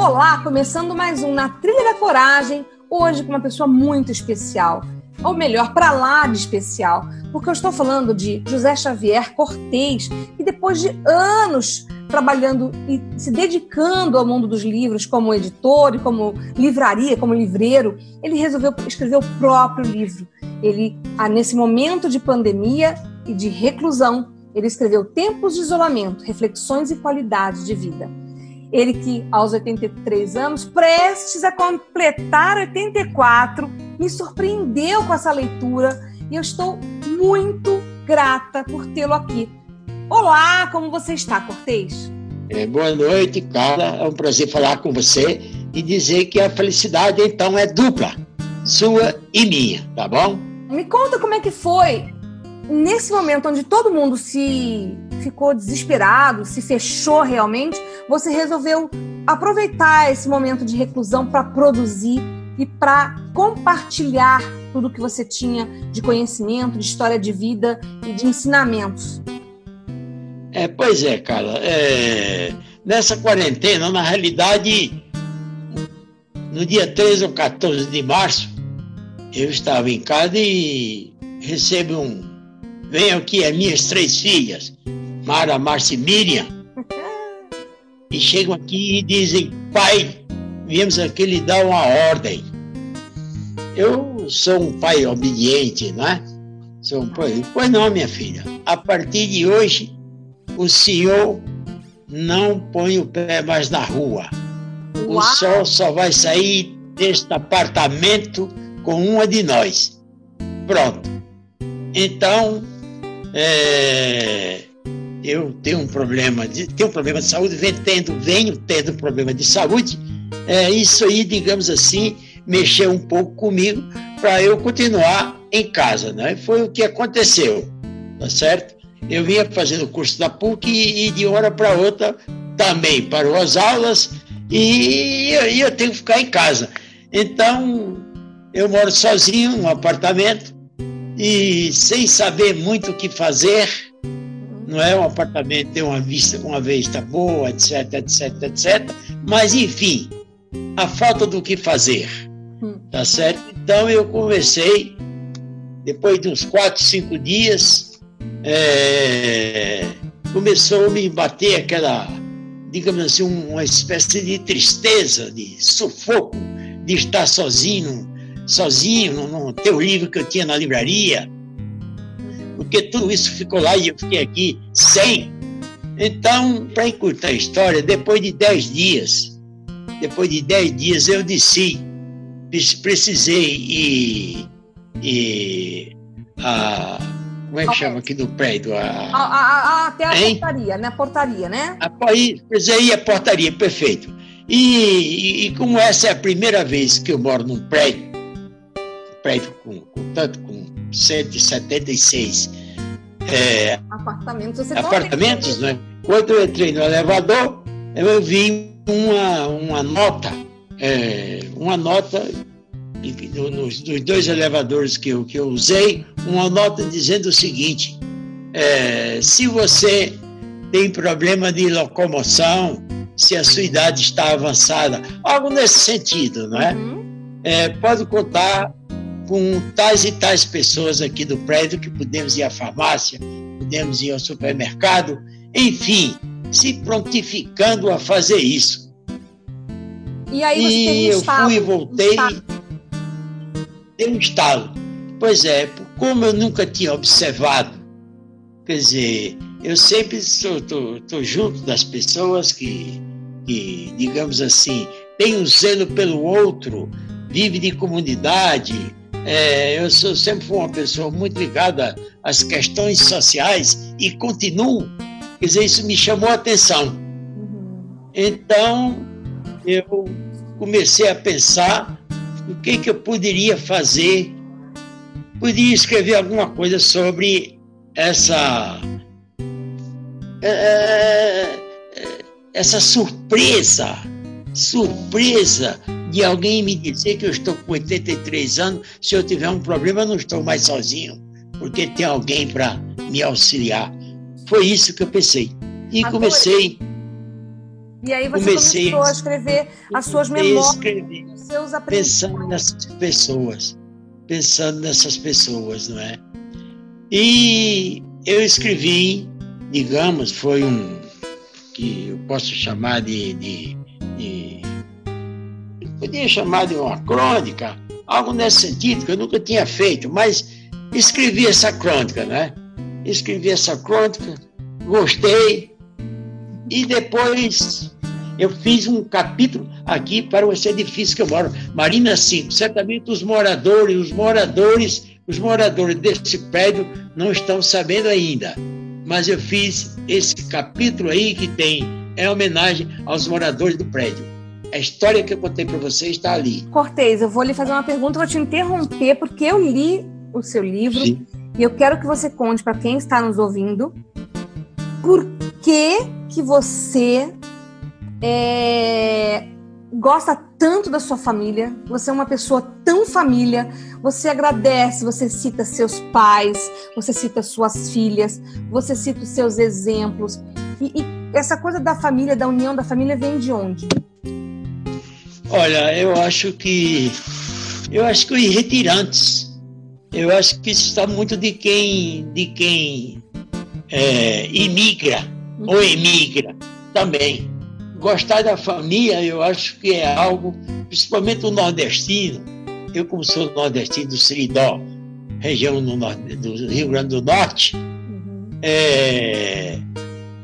Olá, começando mais um Na Trilha da Coragem, hoje com uma pessoa muito especial. Ou melhor, para lá de especial, porque eu estou falando de José Xavier Cortez, que depois de anos trabalhando e se dedicando ao mundo dos livros como editor e como livraria, como livreiro, ele resolveu escrever o próprio livro. Ele, ah, nesse momento de pandemia e de reclusão, ele escreveu Tempos de Isolamento, Reflexões e Qualidade de Vida. Ele que, aos 83 anos, prestes a completar 84, me surpreendeu com essa leitura e eu estou muito grata por tê-lo aqui. Olá, como você está, Cortês? É, boa noite, cara. É um prazer falar com você e dizer que a felicidade, então, é dupla, sua e minha, tá bom? Me conta como é que foi nesse momento onde todo mundo se ficou desesperado, se fechou realmente, você resolveu aproveitar esse momento de reclusão para produzir e para compartilhar tudo que você tinha de conhecimento, de história de vida e de ensinamentos. É, pois é, Carla. É, nessa quarentena, na realidade, no dia 13 ou 14 de março, eu estava em casa e recebo um. Venham aqui as minhas três filhas, Mara, Márcia e Miriam, e chegam aqui e dizem: Pai, viemos aqui lhe dar uma ordem. Eu sou um pai obediente, né? Sou um pai. Pois não, minha filha. A partir de hoje, o senhor não põe o pé mais na rua. Uau. O sol só vai sair deste apartamento com uma de nós. Pronto. Então, é, eu tenho um problema de, tenho um problema de saúde, venho tendo, venho tendo problema de saúde. É, isso aí, digamos assim, mexeu um pouco comigo para eu continuar em casa, né? Foi o que aconteceu, tá certo? Eu vinha fazendo o curso da PUC e, e de hora para outra também parou as aulas e eu, eu tenho que ficar em casa. Então, eu moro sozinho num apartamento e sem saber muito o que fazer, não é um apartamento tem uma vista, uma vista boa, etc, etc, etc. Mas enfim, a falta do que fazer, hum. tá certo? Então eu comecei depois de uns quatro, cinco dias é, começou a me bater aquela, digamos assim, uma espécie de tristeza, de sufoco, de estar sozinho, sozinho no, no teu livro que eu tinha na livraria, porque tudo isso ficou lá e eu fiquei aqui sem. Então, para encurtar a história, depois de dez dias, depois de dez dias eu desci, precisei ir, ir a como é que chama aqui do prédio? A... A, a, até a hein? portaria, né? A portaria, né? A, aí a portaria, perfeito. E, e, como essa é a primeira vez que eu moro num prédio, prédio com, com tanto com 176 é, apartamentos, você apartamentos né? Quando eu entrei no elevador, eu vi uma, uma nota, é, uma nota nos, nos, dois elevadores que eu, que eu usei, uma nota dizendo o seguinte: é, se você tem problema de locomoção, se a sua idade está avançada, algo nesse sentido, não é? Uhum. é pode contar com tais e tais pessoas aqui do prédio que podemos ir à farmácia, podemos ir ao supermercado, enfim, se prontificando a fazer isso. E aí você e eu fui e voltei deu um estalo. Pois é, como eu nunca tinha observado, quer dizer, eu sempre estou junto das pessoas que, que, digamos assim, têm um zelo pelo outro, vive de comunidade. É, eu sou, sempre fui uma pessoa muito ligada às questões sociais e continuo, Quer dizer, isso me chamou a atenção. Uhum. Então, eu comecei a pensar o que, que eu poderia fazer. Podia escrever alguma coisa sobre essa. É, é essa surpresa, surpresa de alguém me dizer que eu estou com 83 anos, se eu tiver um problema, eu não estou mais sozinho, porque tem alguém para me auxiliar. Foi isso que eu pensei. E Adorei. comecei. E aí você comecei, começou a escrever as suas memórias, escrever, os seus Pensando nessas pessoas, pensando nessas pessoas, não é? E eu escrevi, digamos, foi um que eu posso chamar de, de, podia chamar de uma crônica, algo nesse sentido que eu nunca tinha feito, mas escrevi essa crônica, né? Escrevi essa crônica, gostei e depois eu fiz um capítulo aqui para esse edifício que eu moro, Marina 5. Certamente os moradores, os moradores, os moradores desse prédio não estão sabendo ainda mas eu fiz esse capítulo aí que tem é homenagem aos moradores do prédio. A história que eu contei para você está ali. Cortez, eu vou lhe fazer uma pergunta, vou te interromper, porque eu li o seu livro Sim. e eu quero que você conte para quem está nos ouvindo por que, que você é, gosta tanto da sua família, você é uma pessoa tão família, você agradece, você cita seus pais, você cita suas filhas, você cita os seus exemplos. E, e essa coisa da família, da união da família, vem de onde? Olha, eu acho que eu acho que os retirantes, eu acho que isso está muito de quem de quem é, imigra uhum. ou emigra também Gostar da família, eu acho que é algo, principalmente o nordestino. Eu, como sou nordestino do Seridó, região do, do, Rio Grande do Norte, uhum. é,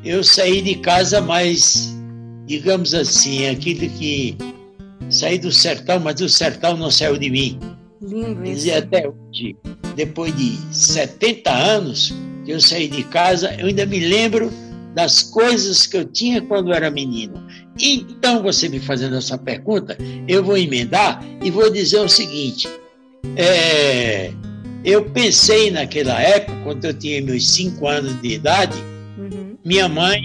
eu saí de casa mais, digamos assim, aquilo que saí do sertão, mas o sertão não saiu de mim. Lindo isso. E até hoje, depois de 70 anos que eu saí de casa, eu ainda me lembro das coisas que eu tinha quando era menino. Então, você me fazendo essa pergunta, eu vou emendar e vou dizer o seguinte: é, eu pensei naquela época, quando eu tinha meus cinco anos de idade, uhum. minha mãe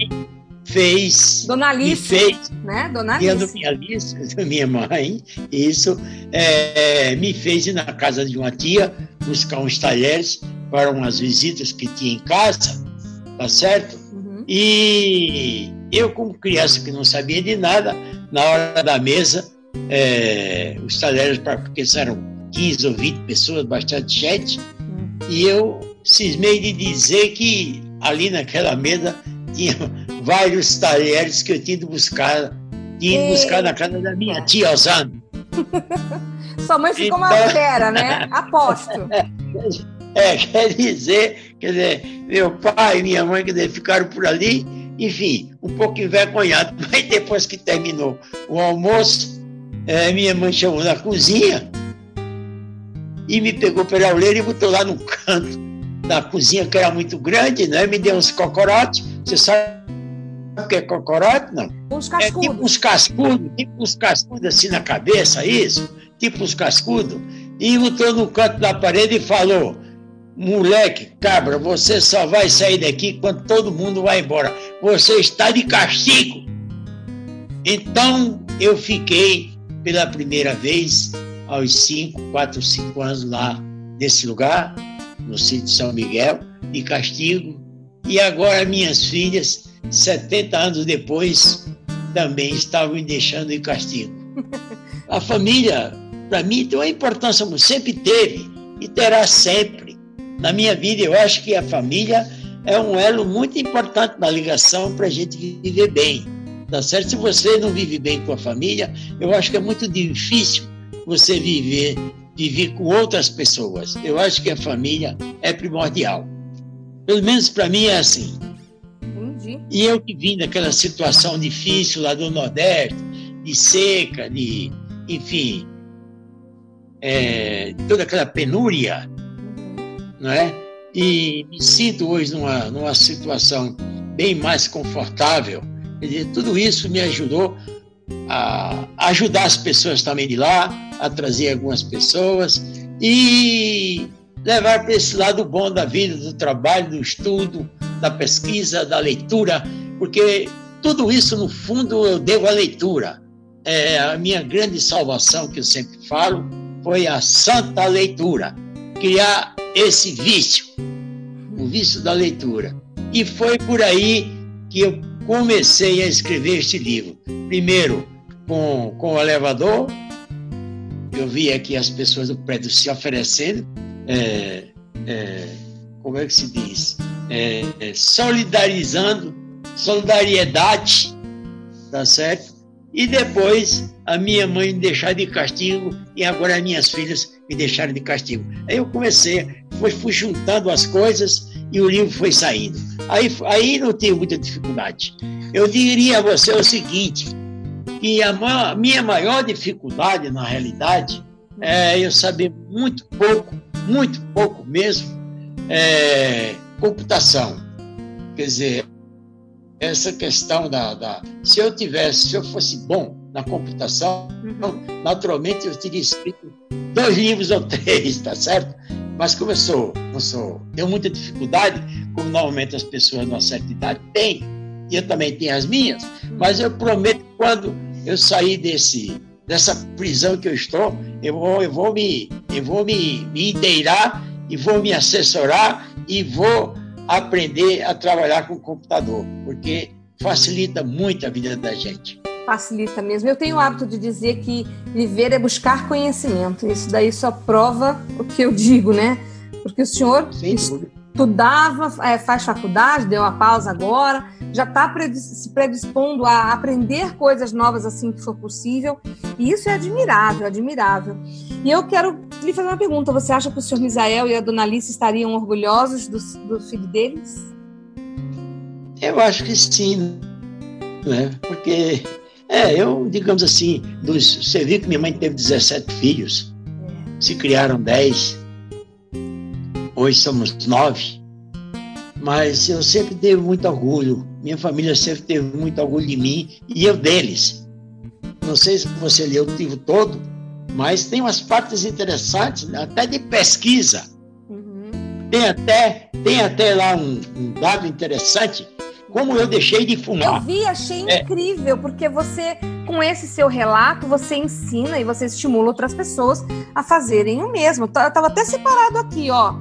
fez. Dona Alice. fez, né? Dona Alice. Minha, Alice, minha mãe, isso, é, me fez ir na casa de uma tia buscar uns talheres para umas visitas que tinha em casa, tá certo? E eu, como criança que não sabia de nada, na hora da mesa, é, os talheres, porque eram 15 ou 20 pessoas, bastante gente, e eu cismei de dizer que ali naquela mesa tinha vários talheres que eu tinha ido buscar, tinha ido buscar na casa da minha tia Osana. Sua mãe ficou então... uma fera, né? Aposto. É, quer dizer, quer dizer, meu pai e minha mãe quer dizer, ficaram por ali, enfim, um pouco envergonhado. Mas depois que terminou o almoço, é, minha mãe chamou na cozinha e me pegou pela orelha e botou lá no canto da cozinha, que era muito grande, né? Me deu uns cocorotes. Você sabe que é cocorote? Não. Uns cascudos. É tipo uns cascudos, tipo uns cascudos assim na cabeça, isso? Tipo uns cascudos. E botou no canto da parede e falou: Moleque, cabra, você só vai sair daqui quando todo mundo vai embora. Você está de castigo. Então eu fiquei pela primeira vez aos 5, 4, 5 anos lá nesse lugar, no sítio São Miguel, de castigo. E agora minhas filhas, 70 anos depois, também estavam me deixando em castigo. A família, para mim, tem uma importância, sempre teve e terá sempre na minha vida, eu acho que a família é um elo muito importante na ligação para a gente viver bem. Tá certo? Se você não vive bem com a família, eu acho que é muito difícil você viver, viver com outras pessoas. Eu acho que a família é primordial. Pelo menos para mim é assim. E eu que vim daquela situação difícil lá do Nordeste, de seca, de, enfim, é, toda aquela penúria, não é? E me sinto hoje numa, numa situação bem mais confortável. Dizer, tudo isso me ajudou a ajudar as pessoas também de lá, a trazer algumas pessoas e levar para esse lado bom da vida, do trabalho, do estudo, da pesquisa, da leitura, porque tudo isso, no fundo, eu devo à leitura. É, a minha grande salvação, que eu sempre falo, foi a santa leitura. Criar esse vício, o vício da leitura. E foi por aí que eu comecei a escrever este livro. Primeiro, com, com o elevador, eu vi aqui as pessoas do prédio se oferecendo, é, é, como é que se diz? É, é solidarizando, solidariedade, tá certo? E depois a minha mãe me deixar de castigo e agora as minhas filhas me deixaram de castigo. Aí eu comecei, fui, fui juntando as coisas e o livro foi saindo. Aí, aí não tive muita dificuldade. Eu diria a você o seguinte, que a minha maior dificuldade, na realidade, é eu saber muito pouco, muito pouco mesmo, é, computação. Quer dizer, essa questão da, da, Se eu tivesse, se eu fosse bom na computação, uhum. naturalmente eu teria escrito dois livros ou três, tá certo? Mas como eu sou, não sou, tenho muita dificuldade, como normalmente as pessoas de uma certa idade têm, e eu também tenho as minhas, mas eu prometo que quando eu sair desse, dessa prisão que eu estou, eu vou, eu vou, me, eu vou me, me inteirar e vou me assessorar e vou aprender a trabalhar com o computador, porque facilita muito a vida da gente. Facilita mesmo. Eu tenho o hábito de dizer que viver é buscar conhecimento. Isso daí só prova o que eu digo, né? Porque o senhor estudava, é, faz faculdade, deu uma pausa agora, já está se predispondo a aprender coisas novas assim que for possível. E isso é admirável, admirável. E eu quero lhe fazer uma pergunta. Você acha que o senhor Misael e a dona Alice estariam orgulhosos do, do filho deles? Eu acho que sim, né? Porque, é, eu, digamos assim, dos, você viu que minha mãe teve 17 filhos, é. se criaram 10, hoje somos nove, mas eu sempre teve muito orgulho, minha família sempre teve muito orgulho de mim e eu deles. Não sei se você leu o livro todo, mas tem umas partes interessantes, até de pesquisa. Uhum. Tem, até, tem até lá um, um, dado interessante, como eu deixei de fumar. Eu vi, achei é. incrível, porque você, com esse seu relato, você ensina e você estimula outras pessoas a fazerem o mesmo. Eu estava até separado aqui, ó.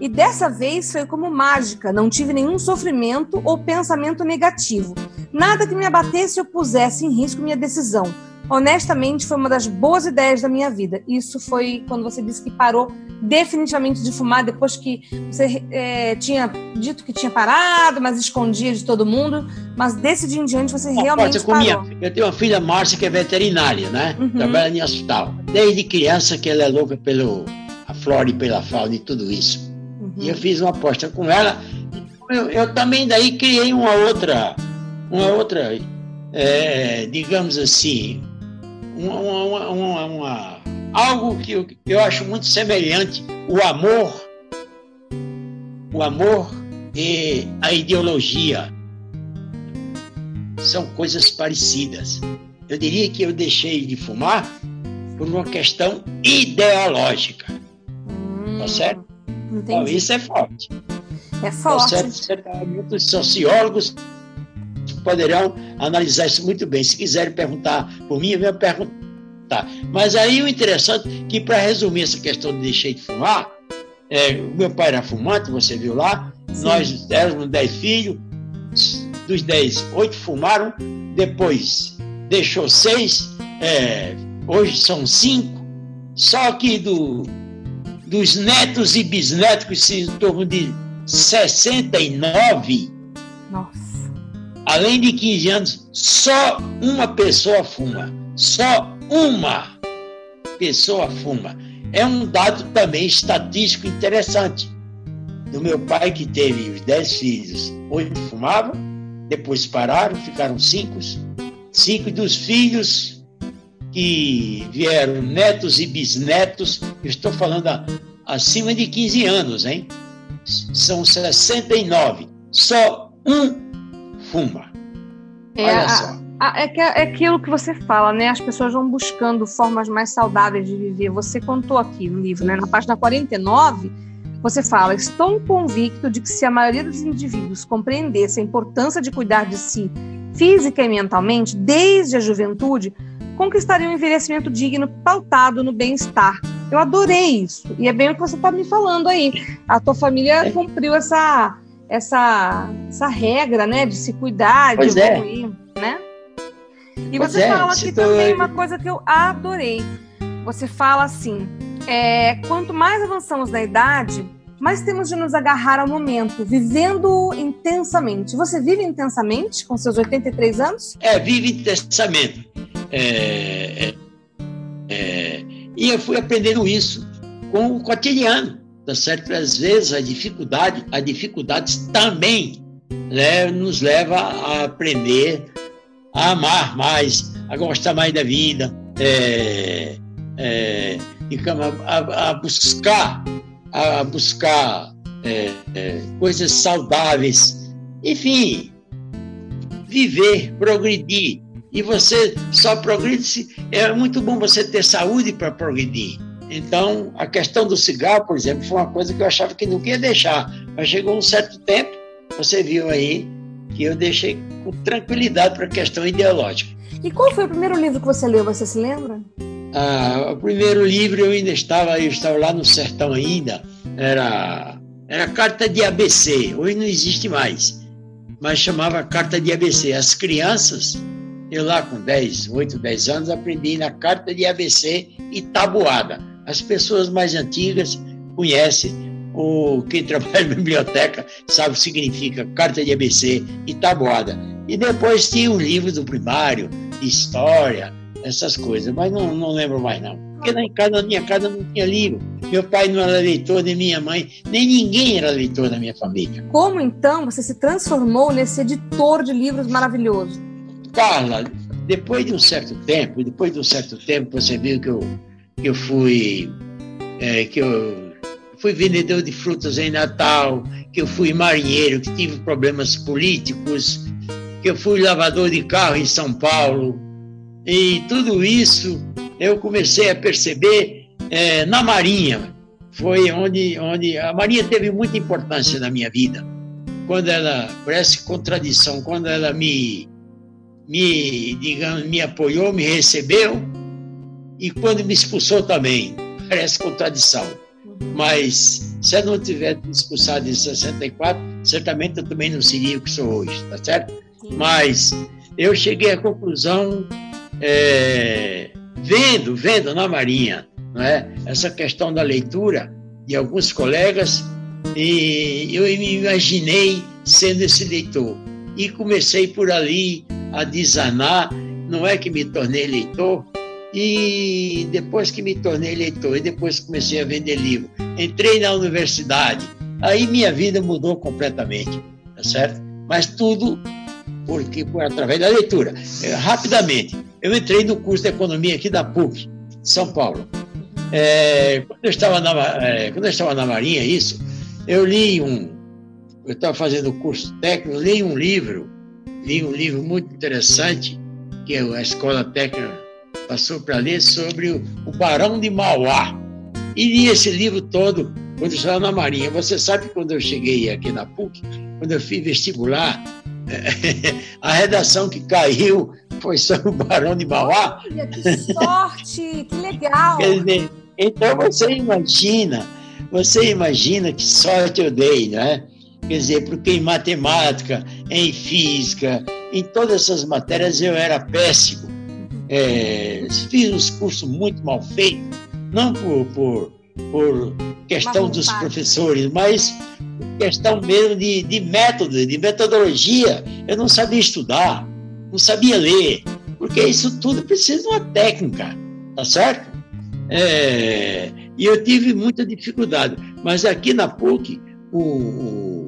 E dessa vez foi como mágica, não tive nenhum sofrimento ou pensamento negativo. Nada que me abatesse ou pusesse em risco minha decisão honestamente, foi uma das boas ideias da minha vida. Isso foi quando você disse que parou definitivamente de fumar, depois que você é, tinha dito que tinha parado, mas escondia de todo mundo. Mas desse dia em diante você realmente Pode, parou. Eu tenho uma filha, Márcia, que é veterinária, né? Uhum. Trabalha em hospital. Desde criança que ela é louca pelo a flora e pela fauna e tudo isso. E eu fiz uma aposta com ela. Eu, eu também daí criei uma outra, uma outra, é, digamos assim, uma, uma, uma, algo que eu, eu acho muito semelhante, o amor, o amor e a ideologia são coisas parecidas. Eu diria que eu deixei de fumar por uma questão ideológica. Tá certo? Então, isso é forte. É forte. Tá certo? Muitos sociólogos poderão analisar isso muito bem. Se quiserem perguntar por mim, venham perguntar. Mas aí o interessante é que, para resumir essa questão de deixei de fumar, é, meu pai era fumante, você viu lá, Sim. nós éramos dez filhos, dos dez, oito fumaram, depois deixou seis, é, hoje são cinco, só que do, dos netos e bisnetos, que se tornam de 69, Nossa além de 15 anos, só uma pessoa fuma. Só uma pessoa fuma. É um dado também estatístico interessante. Do meu pai, que teve os 10 filhos, oito fumavam, depois pararam, ficaram cinco. Cinco dos filhos que vieram netos e bisnetos, estou falando acima de 15 anos, hein? São 69. Só um fuma. É, Olha só. A, é, que, é aquilo que você fala, né? As pessoas vão buscando formas mais saudáveis de viver. Você contou aqui no livro, né? Na página 49, você fala: Estou convicto de que se a maioria dos indivíduos compreendesse a importância de cuidar de si física e mentalmente desde a juventude, conquistaria um envelhecimento digno pautado no bem-estar. Eu adorei isso. E é bem o que você está me falando aí. A tua família é. cumpriu essa essa, essa regra, né, de se cuidar, pois de é. evoluir, é. né? E pois você é, fala aqui tô... também uma coisa que eu adorei. Você fala assim, é, quanto mais avançamos na idade, mais temos de nos agarrar ao momento, vivendo intensamente. Você vive intensamente com seus 83 anos? É, vive intensamente. É, é, é, e eu fui aprendendo isso com o cotidiano tá certo? Às vezes a dificuldade, a dificuldades também né, nos leva a aprender a amar mais, a gostar mais da vida, é, é, a, a, buscar, a buscar é, é, coisas saudáveis, enfim, viver, progredir. E você só progride. É muito bom você ter saúde para progredir. Então, a questão do cigarro, por exemplo, foi uma coisa que eu achava que não ia deixar. Mas chegou um certo tempo, você viu aí, que eu deixei com tranquilidade para a questão ideológica. E qual foi o primeiro livro que você leu? Você se lembra? Ah, o primeiro livro eu ainda estava, eu estava lá no sertão ainda, era, era Carta de ABC, hoje não existe mais, mas chamava Carta de ABC. As crianças, eu lá com 10, 8, 10 anos, aprendi na Carta de ABC e tabuada. As pessoas mais antigas conhecem, ou quem trabalha na biblioteca sabe o que significa carta de ABC e tabuada. E depois tinha os livros do primário, história, essas coisas, mas não, não lembro mais não. Porque casa, na minha casa não tinha livro. Meu pai não era leitor, nem minha mãe, nem ninguém era leitor na minha família. Como então você se transformou nesse editor de livros maravilhoso? Carla, depois de um certo tempo, depois de um certo tempo, você viu que eu que eu fui é, que eu fui vendedor de frutas em Natal, que eu fui marinheiro, que tive problemas políticos, que eu fui lavador de carro em São Paulo. E tudo isso eu comecei a perceber é, na Marinha. Foi onde, onde a Marinha teve muita importância na minha vida. Quando ela, parece contradição, quando ela me, me, digamos, me apoiou, me recebeu, e quando me expulsou também. Parece contradição. Mas se eu não tivesse me expulsado em 64, certamente eu também não seria o que sou hoje, tá certo? Mas eu cheguei à conclusão, é, vendo, vendo na Marinha, não é? essa questão da leitura de alguns colegas, e eu me imaginei sendo esse leitor. E comecei por ali a desanar, não é que me tornei leitor, e depois que me tornei leitor e depois comecei a vender livro, entrei na universidade, aí minha vida mudou completamente, tá certo? Mas tudo porque por através da leitura. É, rapidamente, eu entrei no curso de economia aqui da PUC, São Paulo. É, quando, eu estava na, é, quando eu estava na Marinha, isso, eu li um, eu estava fazendo curso técnico, li um livro, li um livro muito interessante, que é a Escola Técnica passou para ler sobre o, o, Barão de Mauá. E li esse livro todo quando eu estava na Marinha. Você sabe quando eu cheguei aqui na PUC, quando eu fiz vestibular, a redação que caiu foi sobre o Barão de Mauá. Olha, que sorte, que legal! Dizer, então você imagina, você imagina que sorte eu dei, né? Quer dizer, porque em matemática, em física, em todas essas matérias eu era péssimo é, fiz uns cursos muito mal feitos, não por, por, por questão dos professores, mas questão mesmo de, de método, de metodologia. Eu não sabia estudar, não sabia ler, porque isso tudo precisa de uma técnica, tá certo? É, e eu tive muita dificuldade, mas aqui na PUC, o, o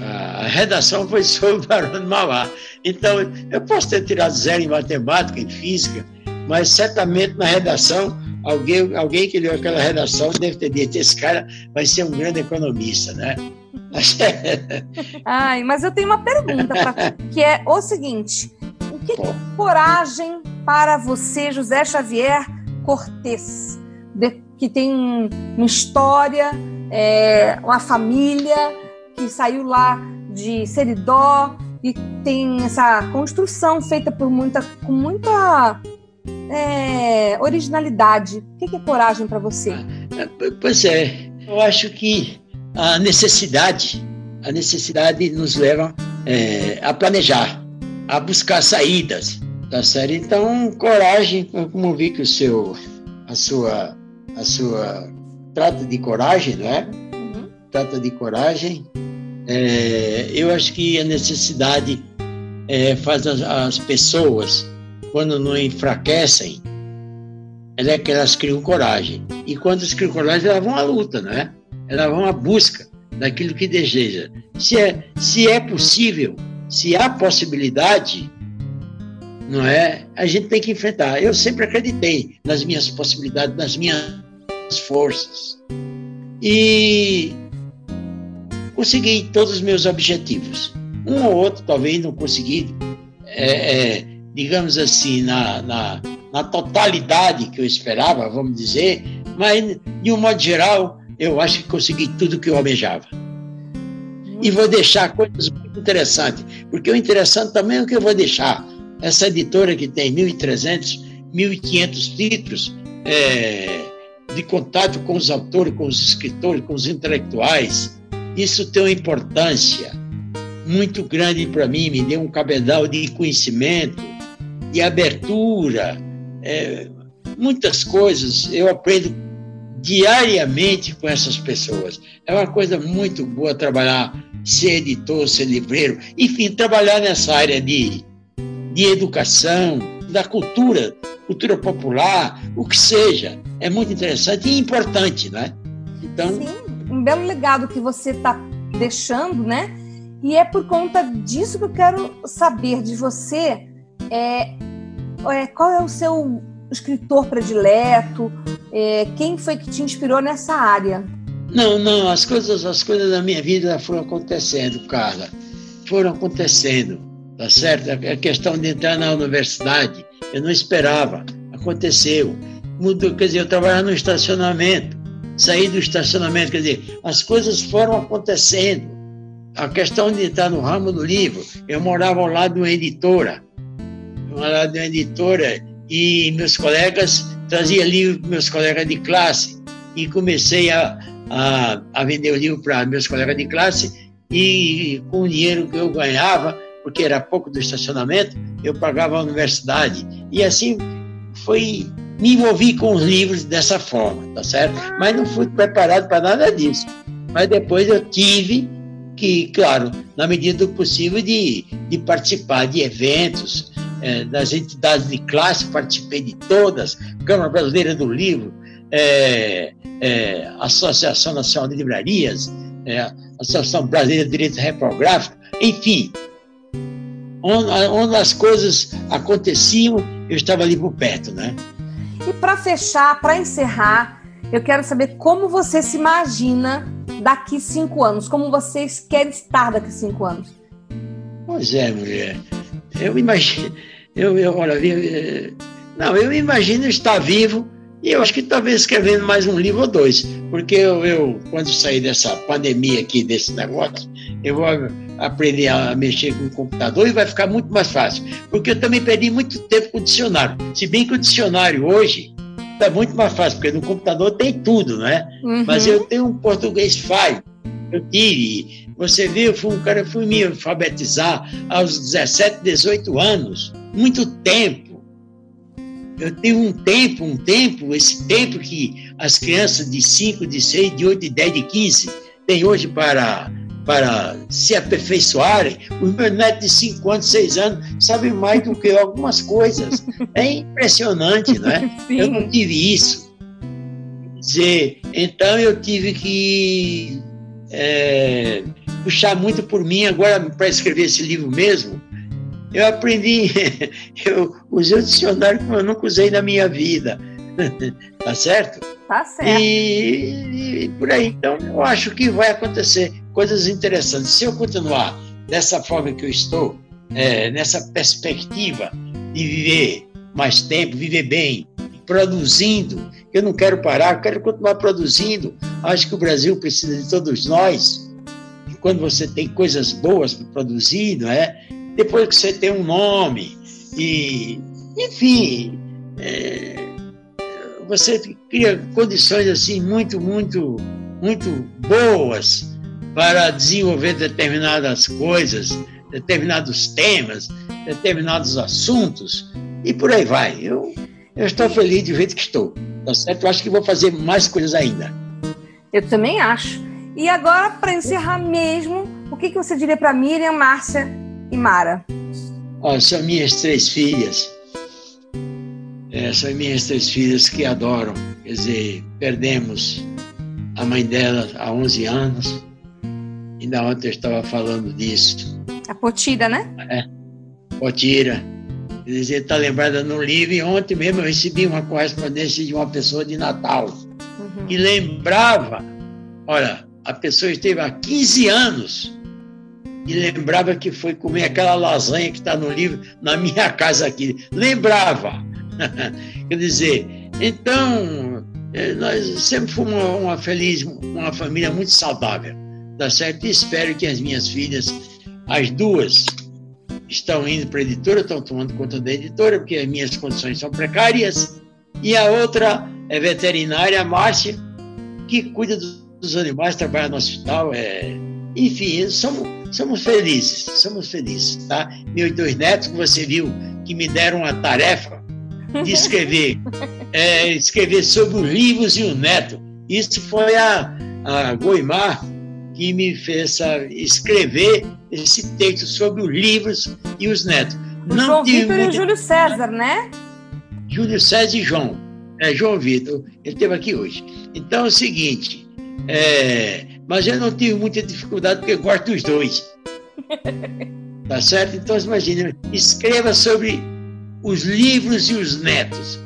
a redação foi sobre o Barão de Mauá. Então, eu posso ter tirado zero em matemática, em física, mas certamente na redação, alguém, alguém que leu aquela redação deve ter dito: esse cara vai ser um grande economista, né? Ai, mas eu tenho uma pergunta pra, que é o seguinte: o que, é coragem para você, José Xavier Cortez, que tem uma história, é, uma família que saiu lá de Seridó e tem essa construção feita por muita, com muita é, originalidade. O que é coragem para você? Ah, pois é, eu acho que a necessidade, a necessidade nos leva é, a planejar, a buscar saídas, tá certo? Então, coragem, como vi que o seu, a sua, a sua trata de coragem, não é? Uhum. Trata de coragem. É, eu acho que a necessidade é, faz as, as pessoas, quando não enfraquecem, é que elas criam coragem. E quando elas criam coragem, elas vão à luta, não é? Elas vão à busca daquilo que deseja. Se é, se é possível, se há possibilidade, não é? A gente tem que enfrentar. Eu sempre acreditei nas minhas possibilidades, nas minhas forças. E consegui todos os meus objetivos. Um ou outro talvez não consegui, é, é, digamos assim, na, na, na totalidade que eu esperava, vamos dizer, mas de um modo geral eu acho que consegui tudo que eu almejava. E vou deixar coisas muito interessantes, porque o interessante também é o que eu vou deixar. Essa editora que tem 1.300, 1.500 títulos é, de contato com os autores, com os escritores, com os intelectuais, isso tem uma importância muito grande para mim, me deu um cabedal de conhecimento, de abertura, é, muitas coisas eu aprendo diariamente com essas pessoas. É uma coisa muito boa trabalhar, ser editor, ser livreiro, enfim, trabalhar nessa área de, de educação, da cultura, cultura popular, o que seja. É muito interessante e importante, né? Então, Sim, um belo legado que você está deixando, né? E é por conta disso que eu quero saber de você é, é qual é o seu escritor predileto, é, quem foi que te inspirou nessa área? Não, não, as coisas, as coisas da minha vida foram acontecendo, Carla. Foram acontecendo, tá certo? A questão de entrar na universidade, eu não esperava, aconteceu. Mudou, quer dizer, eu trabalhava no estacionamento, saí do estacionamento, quer dizer, as coisas foram acontecendo. A questão de entrar no ramo do livro, eu morava ao lado de uma editora, ao lado de uma editora, e meus colegas trazia livro para meus colegas de classe e comecei a, a, a vender o livro para meus colegas de classe e com o dinheiro que eu ganhava, porque era pouco do estacionamento, eu pagava a universidade. E assim foi, me envolvi com os livros dessa forma, tá certo? Mas não fui preparado para nada disso. Mas depois eu tive que, claro, na medida do possível, de, de participar de eventos, é, das entidades de classe, participei de todas, Câmara Brasileira do Livro, é, é, Associação Nacional de Livrarias, é, Associação Brasileira de Direito Reprográfico, enfim, onde, onde, as coisas aconteciam, eu estava ali por perto, né? E para fechar, para encerrar, eu quero saber como você se imagina daqui cinco anos, como vocês querem estar daqui cinco anos. Pois é, mulher. Eu imagino, eu, eu olha, eu, não, eu imagino estar vivo e eu acho que talvez escrevendo mais um livro ou dois, porque eu, eu quando sair dessa pandemia aqui, desse negócio, eu vou aprender a mexer com o computador e vai ficar muito mais fácil, porque eu também perdi muito tempo com o dicionário, se bem que o dicionário hoje está muito mais fácil, porque no computador tem tudo, né? Uhum. Mas eu tenho um português falho, eu tive. Você viu, fui um cara, fui me alfabetizar aos 17, 18 anos, muito tempo. Eu tenho um tempo, um tempo, esse tempo que as crianças de 5, de 6, de 8, de 10, de 15 têm hoje para, para se aperfeiçoarem. Os meus netos de 5 anos, 6 anos sabem mais do que eu algumas coisas. É impressionante, não é? Sim. Eu não tive isso. Dizer, então eu tive que é, puxar muito por mim agora para escrever esse livro mesmo. Eu aprendi, eu usei o dicionário que eu nunca usei na minha vida. Tá certo? Tá certo. E, e, por aí. Então, eu acho que vai acontecer coisas interessantes. Se eu continuar dessa forma que eu estou, é, nessa perspectiva de viver mais tempo, viver bem, produzindo, eu não quero parar, eu quero continuar produzindo. Acho que o Brasil precisa de todos nós. E quando você tem coisas boas para produzir, não é? Depois que você tem um nome e, enfim, é, você cria condições assim muito, muito, muito boas para desenvolver determinadas coisas, determinados temas, determinados assuntos e por aí vai. Eu, eu estou feliz do jeito que estou, tá certo? Eu acho que vou fazer mais coisas ainda. Eu também acho. E agora, para encerrar mesmo, o que, que você diria para Miriam, Márcia e Mara? Oh, são minhas três filhas é, são minhas três filhas que adoram. Quer dizer, perdemos a mãe dela há 11 anos. Ainda ontem eu estava falando disso. A Potira, né? É, Potira. Quer dizer, está lembrada no livro. E ontem mesmo eu recebi uma correspondência de uma pessoa de Natal. Uhum. Que lembrava, olha, a pessoa esteve há 15 anos e lembrava que foi comer aquela lasanha que está no livro na minha casa aqui. Lembrava. Quer dizer, então, é, nós sempre fomos uma, uma, feliz, uma família muito saudável, tá certo? E espero que as minhas filhas, as duas, estão indo para a editora, estão tomando conta da editora, porque as minhas condições são precárias, e a outra é veterinária, a Márcia, que cuida dos animais, trabalha no hospital, é... enfim, somos, somos felizes, somos felizes, tá? Meus dois netos, que você viu, que me deram uma tarefa, de escrever, é, escrever sobre os livros e o neto. Isso foi a, a Goimar que me fez escrever esse texto sobre os livros e os netos. O Não João Vitor e o Júlio César, né? Júlio César e João. É, João Vitor, ele esteve aqui hoje. Então é o seguinte, é, mas eu não tive muita dificuldade porque eu gosto dos dois. tá certo? Então, imagina, escreva sobre os livros e os netos.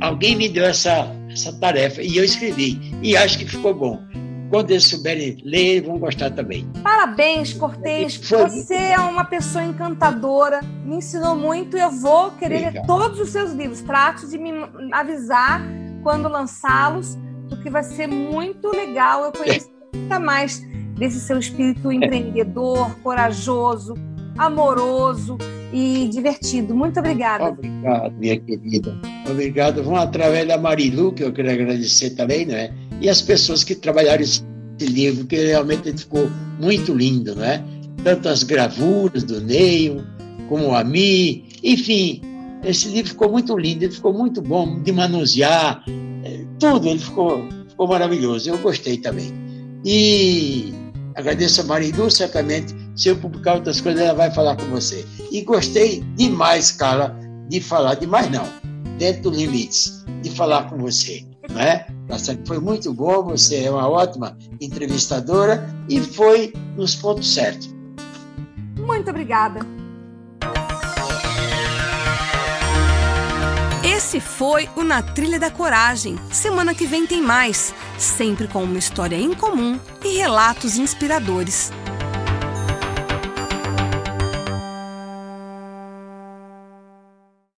Alguém me deu essa, essa tarefa e eu escrevi. E acho que ficou bom. Quando eles souberem ler, vão gostar também. Parabéns, Cortez. Você é uma pessoa encantadora, me ensinou muito e eu vou querer Obrigado. ler todos os seus livros. Trate de me avisar quando lançá-los, porque vai ser muito legal eu conhecer ainda mais desse seu espírito empreendedor, corajoso, amoroso e divertido. Muito obrigada. Obrigado, minha querida. Obrigado. Vão através da Marilu, que eu quero agradecer também, né? E as pessoas que trabalharam esse livro, que realmente ficou muito lindo, né? Tanto as gravuras do Neil, como a Mi, enfim, esse livro ficou muito lindo, ele ficou muito bom de manusear, é, tudo, ele ficou, ficou maravilhoso, eu gostei também. E agradeço a Marilu, certamente se eu publicar outras coisas, ela vai falar com você. E gostei demais, cara, de falar, demais não, dentro dos limites, de falar com você. Né? Foi muito bom, você é uma ótima entrevistadora e foi nos pontos certos. Muito obrigada. Esse foi o Na Trilha da Coragem. Semana que vem tem mais, sempre com uma história em comum e relatos inspiradores.